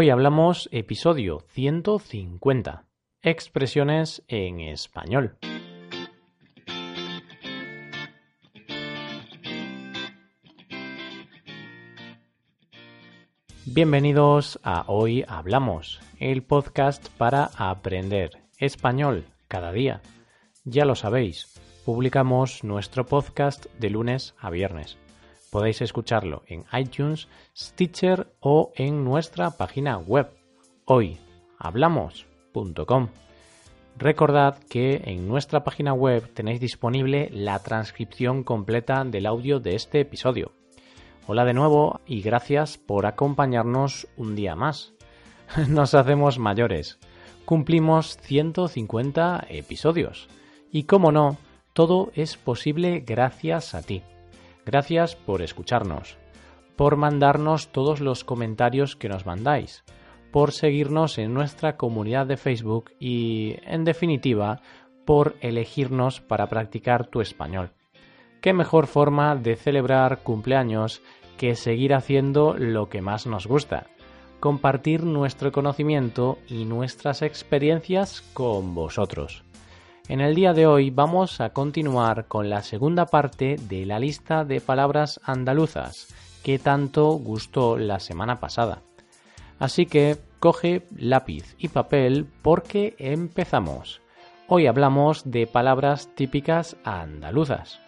Hoy hablamos episodio 150. Expresiones en español. Bienvenidos a Hoy Hablamos, el podcast para aprender español cada día. Ya lo sabéis, publicamos nuestro podcast de lunes a viernes. Podéis escucharlo en iTunes, Stitcher o en nuestra página web hoyhablamos.com. Recordad que en nuestra página web tenéis disponible la transcripción completa del audio de este episodio. Hola de nuevo y gracias por acompañarnos un día más. Nos hacemos mayores. Cumplimos 150 episodios. Y como no, todo es posible gracias a ti. Gracias por escucharnos, por mandarnos todos los comentarios que nos mandáis, por seguirnos en nuestra comunidad de Facebook y, en definitiva, por elegirnos para practicar tu español. ¿Qué mejor forma de celebrar cumpleaños que seguir haciendo lo que más nos gusta? Compartir nuestro conocimiento y nuestras experiencias con vosotros. En el día de hoy vamos a continuar con la segunda parte de la lista de palabras andaluzas que tanto gustó la semana pasada. Así que coge lápiz y papel porque empezamos. Hoy hablamos de palabras típicas andaluzas.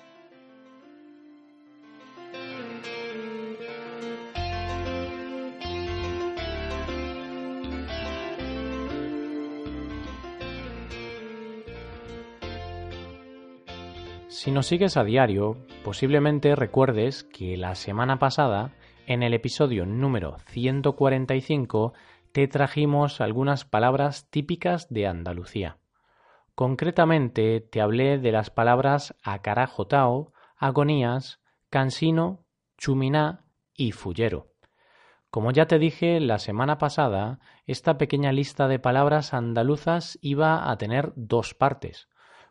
Si nos sigues a diario, posiblemente recuerdes que la semana pasada, en el episodio número 145, te trajimos algunas palabras típicas de Andalucía. Concretamente te hablé de las palabras acarajotao, agonías, cansino, chuminá y fullero. Como ya te dije la semana pasada, esta pequeña lista de palabras andaluzas iba a tener dos partes.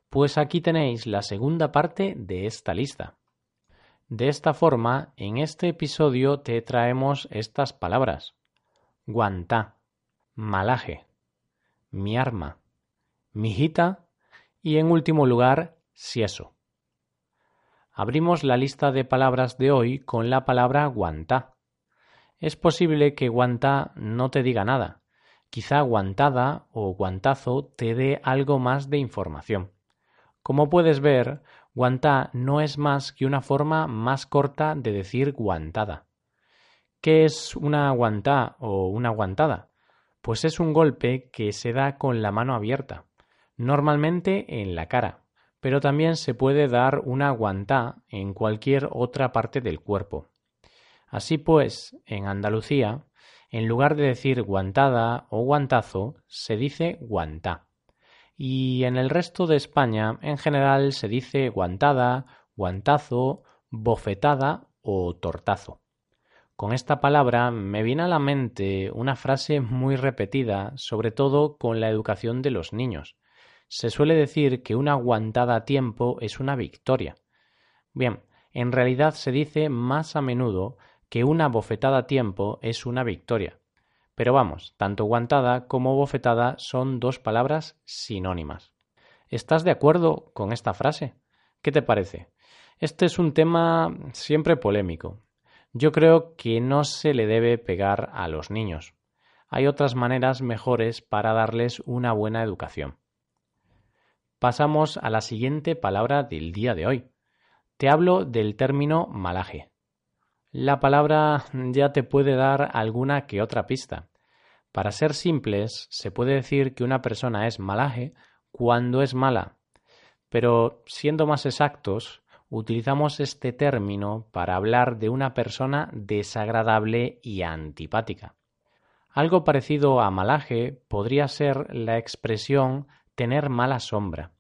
Pues aquí tenéis la segunda parte de esta lista. De esta forma, en este episodio te traemos estas palabras. Guantá, malaje, mi arma, mijita y en último lugar, sieso. Abrimos la lista de palabras de hoy con la palabra guantá. Es posible que guantá no te diga nada. Quizá guantada o guantazo te dé algo más de información. Como puedes ver, guantá no es más que una forma más corta de decir guantada. ¿Qué es una guantá o una guantada? Pues es un golpe que se da con la mano abierta, normalmente en la cara, pero también se puede dar una guantá en cualquier otra parte del cuerpo. Así pues, en Andalucía, en lugar de decir guantada o guantazo, se dice guantá y en el resto de España en general se dice guantada, guantazo, bofetada o tortazo. Con esta palabra me viene a la mente una frase muy repetida, sobre todo con la educación de los niños. Se suele decir que una guantada a tiempo es una victoria. Bien, en realidad se dice más a menudo que una bofetada a tiempo es una victoria. Pero vamos, tanto guantada como bofetada son dos palabras sinónimas. ¿Estás de acuerdo con esta frase? ¿Qué te parece? Este es un tema siempre polémico. Yo creo que no se le debe pegar a los niños. Hay otras maneras mejores para darles una buena educación. Pasamos a la siguiente palabra del día de hoy. Te hablo del término malaje. La palabra ya te puede dar alguna que otra pista. Para ser simples, se puede decir que una persona es malaje cuando es mala, pero siendo más exactos, utilizamos este término para hablar de una persona desagradable y antipática. Algo parecido a malaje podría ser la expresión tener mala sombra.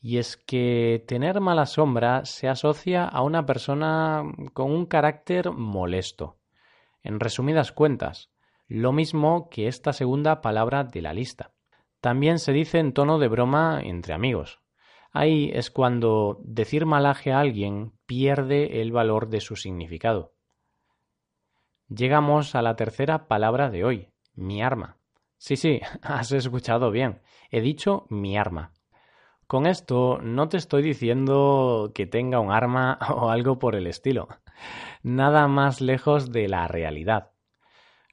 Y es que tener mala sombra se asocia a una persona con un carácter molesto. En resumidas cuentas, lo mismo que esta segunda palabra de la lista. También se dice en tono de broma entre amigos. Ahí es cuando decir malaje a alguien pierde el valor de su significado. Llegamos a la tercera palabra de hoy, mi arma. Sí, sí, has escuchado bien. He dicho mi arma. Con esto no te estoy diciendo que tenga un arma o algo por el estilo. Nada más lejos de la realidad.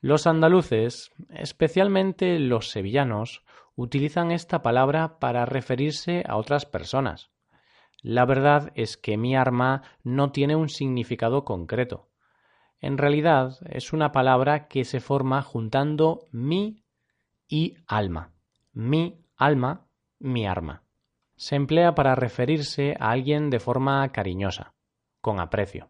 Los andaluces, especialmente los sevillanos, utilizan esta palabra para referirse a otras personas. La verdad es que mi arma no tiene un significado concreto. En realidad es una palabra que se forma juntando mi y alma. Mi alma, mi arma. Se emplea para referirse a alguien de forma cariñosa, con aprecio.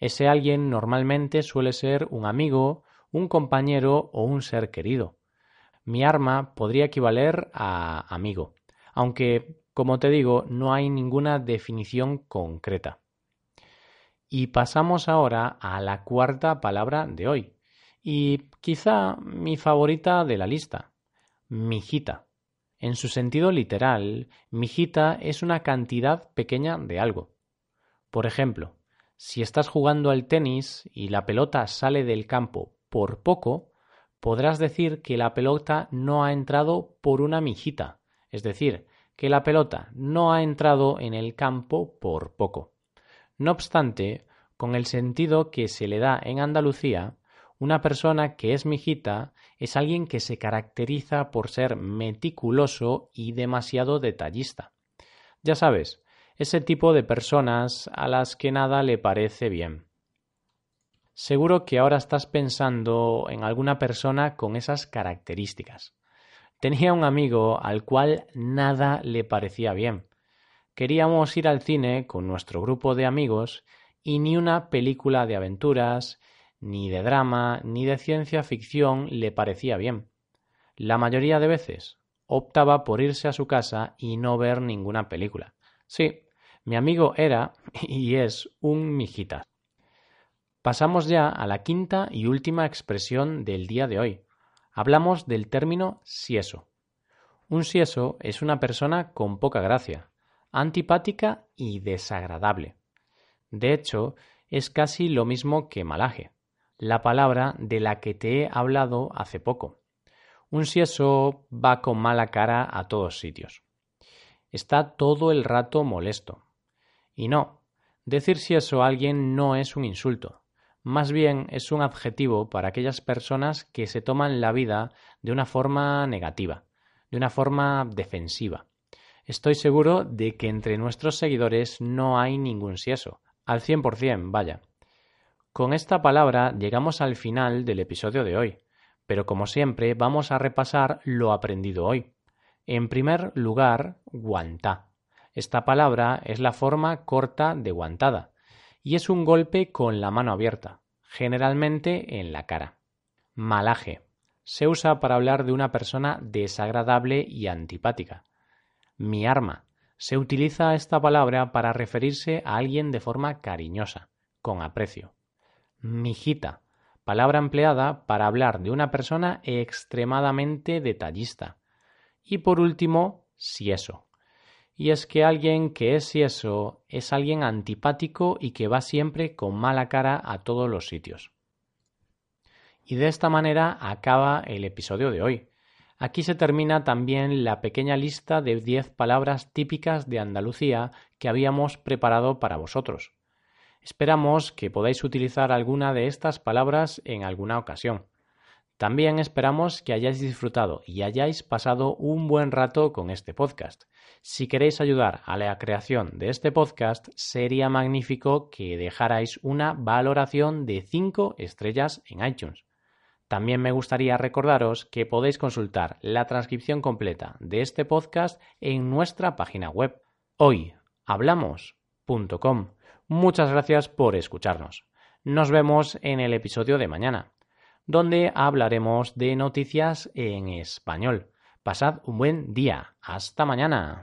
Ese alguien normalmente suele ser un amigo, un compañero o un ser querido. Mi arma podría equivaler a amigo, aunque, como te digo, no hay ninguna definición concreta. Y pasamos ahora a la cuarta palabra de hoy, y quizá mi favorita de la lista, mijita. En su sentido literal, mijita es una cantidad pequeña de algo. Por ejemplo, si estás jugando al tenis y la pelota sale del campo por poco, podrás decir que la pelota no ha entrado por una mijita, es decir, que la pelota no ha entrado en el campo por poco. No obstante, con el sentido que se le da en Andalucía, una persona que es mijita es alguien que se caracteriza por ser meticuloso y demasiado detallista. Ya sabes, ese tipo de personas a las que nada le parece bien. Seguro que ahora estás pensando en alguna persona con esas características. Tenía un amigo al cual nada le parecía bien. Queríamos ir al cine con nuestro grupo de amigos y ni una película de aventuras, ni de drama, ni de ciencia ficción le parecía bien. La mayoría de veces optaba por irse a su casa y no ver ninguna película. Sí, mi amigo era y es un mijita. Pasamos ya a la quinta y última expresión del día de hoy. Hablamos del término sieso. Un sieso es una persona con poca gracia, antipática y desagradable. De hecho, es casi lo mismo que malaje, la palabra de la que te he hablado hace poco. Un sieso va con mala cara a todos sitios. Está todo el rato molesto. Y no, decir sieso a alguien no es un insulto, más bien es un adjetivo para aquellas personas que se toman la vida de una forma negativa, de una forma defensiva. Estoy seguro de que entre nuestros seguidores no hay ningún sieso, al 100%, vaya. Con esta palabra llegamos al final del episodio de hoy, pero como siempre vamos a repasar lo aprendido hoy. En primer lugar, guantá. Esta palabra es la forma corta de guantada, y es un golpe con la mano abierta, generalmente en la cara. Malaje. Se usa para hablar de una persona desagradable y antipática. Mi arma. Se utiliza esta palabra para referirse a alguien de forma cariñosa, con aprecio. Mijita. Palabra empleada para hablar de una persona extremadamente detallista. Y por último, si eso y es que alguien que es eso es alguien antipático y que va siempre con mala cara a todos los sitios. Y de esta manera acaba el episodio de hoy. Aquí se termina también la pequeña lista de 10 palabras típicas de Andalucía que habíamos preparado para vosotros. Esperamos que podáis utilizar alguna de estas palabras en alguna ocasión. También esperamos que hayáis disfrutado y hayáis pasado un buen rato con este podcast. Si queréis ayudar a la creación de este podcast, sería magnífico que dejarais una valoración de 5 estrellas en iTunes. También me gustaría recordaros que podéis consultar la transcripción completa de este podcast en nuestra página web hoyhablamos.com. Muchas gracias por escucharnos. Nos vemos en el episodio de mañana donde hablaremos de noticias en español. Pasad un buen día. Hasta mañana.